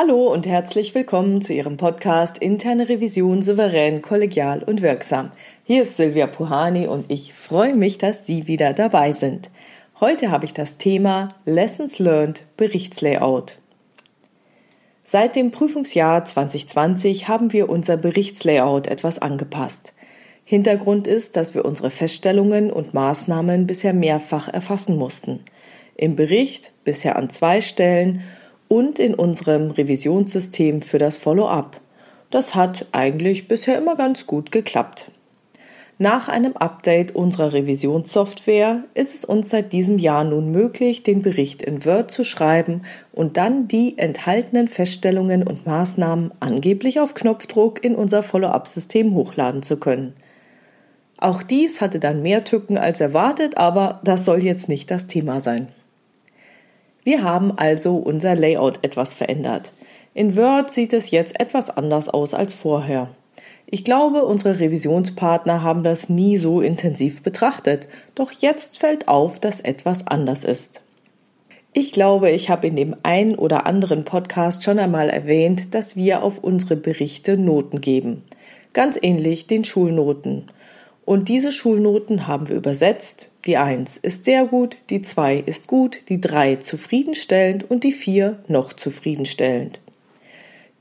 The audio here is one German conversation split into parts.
Hallo und herzlich willkommen zu Ihrem Podcast Interne Revision souverän, kollegial und wirksam. Hier ist Silvia Puhani und ich freue mich, dass Sie wieder dabei sind. Heute habe ich das Thema Lessons Learned Berichtslayout. Seit dem Prüfungsjahr 2020 haben wir unser Berichtslayout etwas angepasst. Hintergrund ist, dass wir unsere Feststellungen und Maßnahmen bisher mehrfach erfassen mussten. Im Bericht bisher an zwei Stellen und in unserem Revisionssystem für das Follow-up. Das hat eigentlich bisher immer ganz gut geklappt. Nach einem Update unserer Revisionssoftware ist es uns seit diesem Jahr nun möglich, den Bericht in Word zu schreiben und dann die enthaltenen Feststellungen und Maßnahmen angeblich auf Knopfdruck in unser Follow-up-System hochladen zu können. Auch dies hatte dann mehr Tücken als erwartet, aber das soll jetzt nicht das Thema sein. Wir haben also unser Layout etwas verändert. In Word sieht es jetzt etwas anders aus als vorher. Ich glaube, unsere Revisionspartner haben das nie so intensiv betrachtet, doch jetzt fällt auf, dass etwas anders ist. Ich glaube, ich habe in dem einen oder anderen Podcast schon einmal erwähnt, dass wir auf unsere Berichte Noten geben. Ganz ähnlich den Schulnoten. Und diese Schulnoten haben wir übersetzt. Die 1 ist sehr gut, die 2 ist gut, die 3 zufriedenstellend und die 4 noch zufriedenstellend.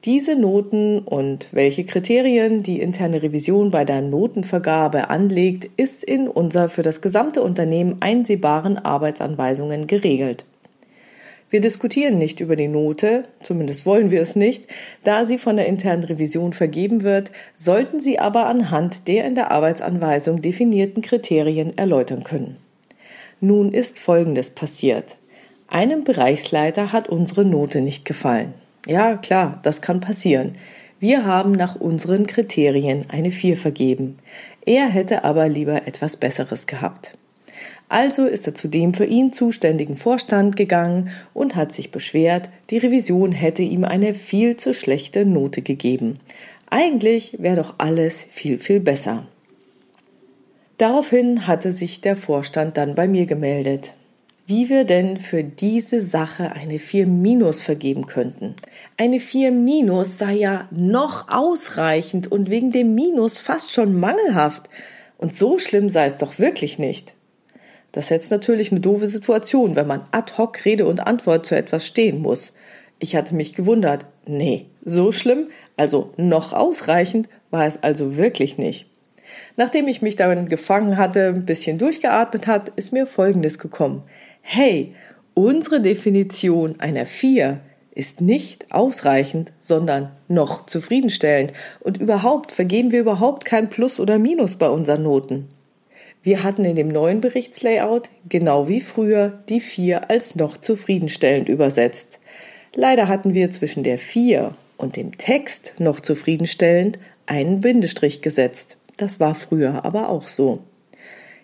Diese Noten und welche Kriterien die interne Revision bei der Notenvergabe anlegt, ist in unser für das gesamte Unternehmen einsehbaren Arbeitsanweisungen geregelt. Wir diskutieren nicht über die Note, zumindest wollen wir es nicht, da sie von der internen Revision vergeben wird, sollten Sie aber anhand der in der Arbeitsanweisung definierten Kriterien erläutern können. Nun ist Folgendes passiert. Einem Bereichsleiter hat unsere Note nicht gefallen. Ja, klar, das kann passieren. Wir haben nach unseren Kriterien eine 4 vergeben. Er hätte aber lieber etwas Besseres gehabt. Also ist er zu dem für ihn zuständigen Vorstand gegangen und hat sich beschwert, die Revision hätte ihm eine viel zu schlechte Note gegeben. Eigentlich wäre doch alles viel, viel besser. Daraufhin hatte sich der Vorstand dann bei mir gemeldet, wie wir denn für diese Sache eine 4 minus vergeben könnten. Eine 4 minus sei ja noch ausreichend und wegen dem Minus fast schon mangelhaft. Und so schlimm sei es doch wirklich nicht. Das ist jetzt natürlich eine doofe Situation, wenn man ad hoc Rede und Antwort zu etwas stehen muss. Ich hatte mich gewundert. Nee, so schlimm, also noch ausreichend, war es also wirklich nicht. Nachdem ich mich darin gefangen hatte, ein bisschen durchgeatmet hat, ist mir Folgendes gekommen. Hey, unsere Definition einer 4 ist nicht ausreichend, sondern noch zufriedenstellend. Und überhaupt vergeben wir überhaupt kein Plus oder Minus bei unseren Noten. Wir hatten in dem neuen Berichtslayout, genau wie früher, die 4 als noch zufriedenstellend übersetzt. Leider hatten wir zwischen der 4 und dem Text noch zufriedenstellend einen Bindestrich gesetzt. Das war früher aber auch so.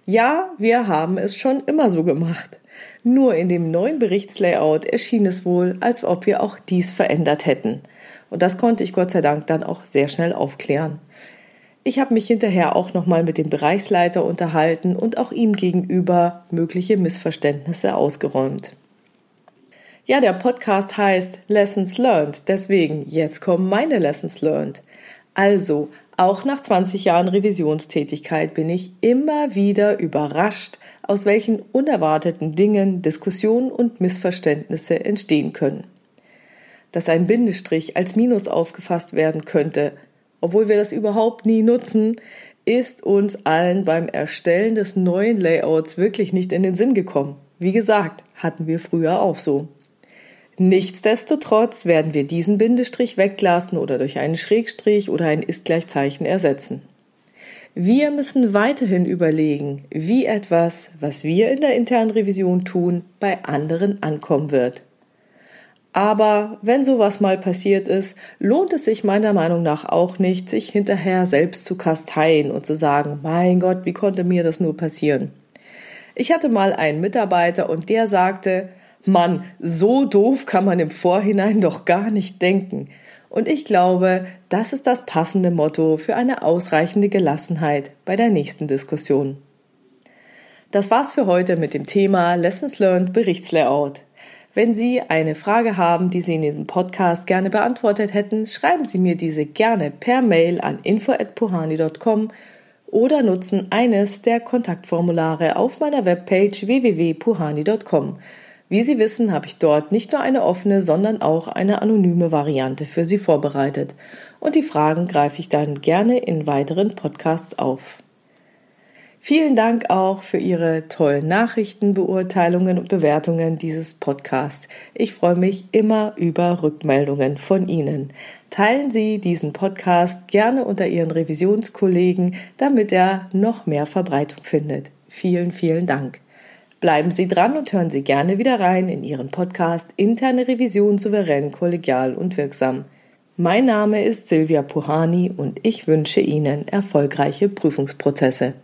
Ja, wir haben es schon immer so gemacht. Nur in dem neuen Berichtslayout erschien es wohl, als ob wir auch dies verändert hätten. Und das konnte ich Gott sei Dank dann auch sehr schnell aufklären. Ich habe mich hinterher auch nochmal mit dem Bereichsleiter unterhalten und auch ihm gegenüber mögliche Missverständnisse ausgeräumt. Ja, der Podcast heißt Lessons Learned, deswegen jetzt kommen meine Lessons Learned. Also, auch nach 20 Jahren Revisionstätigkeit bin ich immer wieder überrascht, aus welchen unerwarteten Dingen Diskussionen und Missverständnisse entstehen können. Dass ein Bindestrich als Minus aufgefasst werden könnte, obwohl wir das überhaupt nie nutzen, ist uns allen beim Erstellen des neuen Layouts wirklich nicht in den Sinn gekommen. Wie gesagt, hatten wir früher auch so. Nichtsdestotrotz werden wir diesen Bindestrich weglassen oder durch einen Schrägstrich oder ein Ist-Gleichzeichen ersetzen. Wir müssen weiterhin überlegen, wie etwas, was wir in der internen Revision tun, bei anderen ankommen wird. Aber wenn sowas mal passiert ist, lohnt es sich meiner Meinung nach auch nicht, sich hinterher selbst zu kasteien und zu sagen, mein Gott, wie konnte mir das nur passieren? Ich hatte mal einen Mitarbeiter und der sagte, Mann, so doof kann man im Vorhinein doch gar nicht denken. Und ich glaube, das ist das passende Motto für eine ausreichende Gelassenheit bei der nächsten Diskussion. Das war's für heute mit dem Thema Lessons Learned Berichtslayout. Wenn Sie eine Frage haben, die Sie in diesem Podcast gerne beantwortet hätten, schreiben Sie mir diese gerne per Mail an info@puhani.com oder nutzen eines der Kontaktformulare auf meiner Webpage www.puhani.com. Wie Sie wissen, habe ich dort nicht nur eine offene, sondern auch eine anonyme Variante für Sie vorbereitet. Und die Fragen greife ich dann gerne in weiteren Podcasts auf. Vielen Dank auch für Ihre tollen Nachrichten, Beurteilungen und Bewertungen dieses Podcasts. Ich freue mich immer über Rückmeldungen von Ihnen. Teilen Sie diesen Podcast gerne unter Ihren Revisionskollegen, damit er noch mehr Verbreitung findet. Vielen, vielen Dank. Bleiben Sie dran und hören Sie gerne wieder rein in Ihren Podcast Interne Revision souverän, kollegial und wirksam. Mein Name ist Silvia Puhani und ich wünsche Ihnen erfolgreiche Prüfungsprozesse.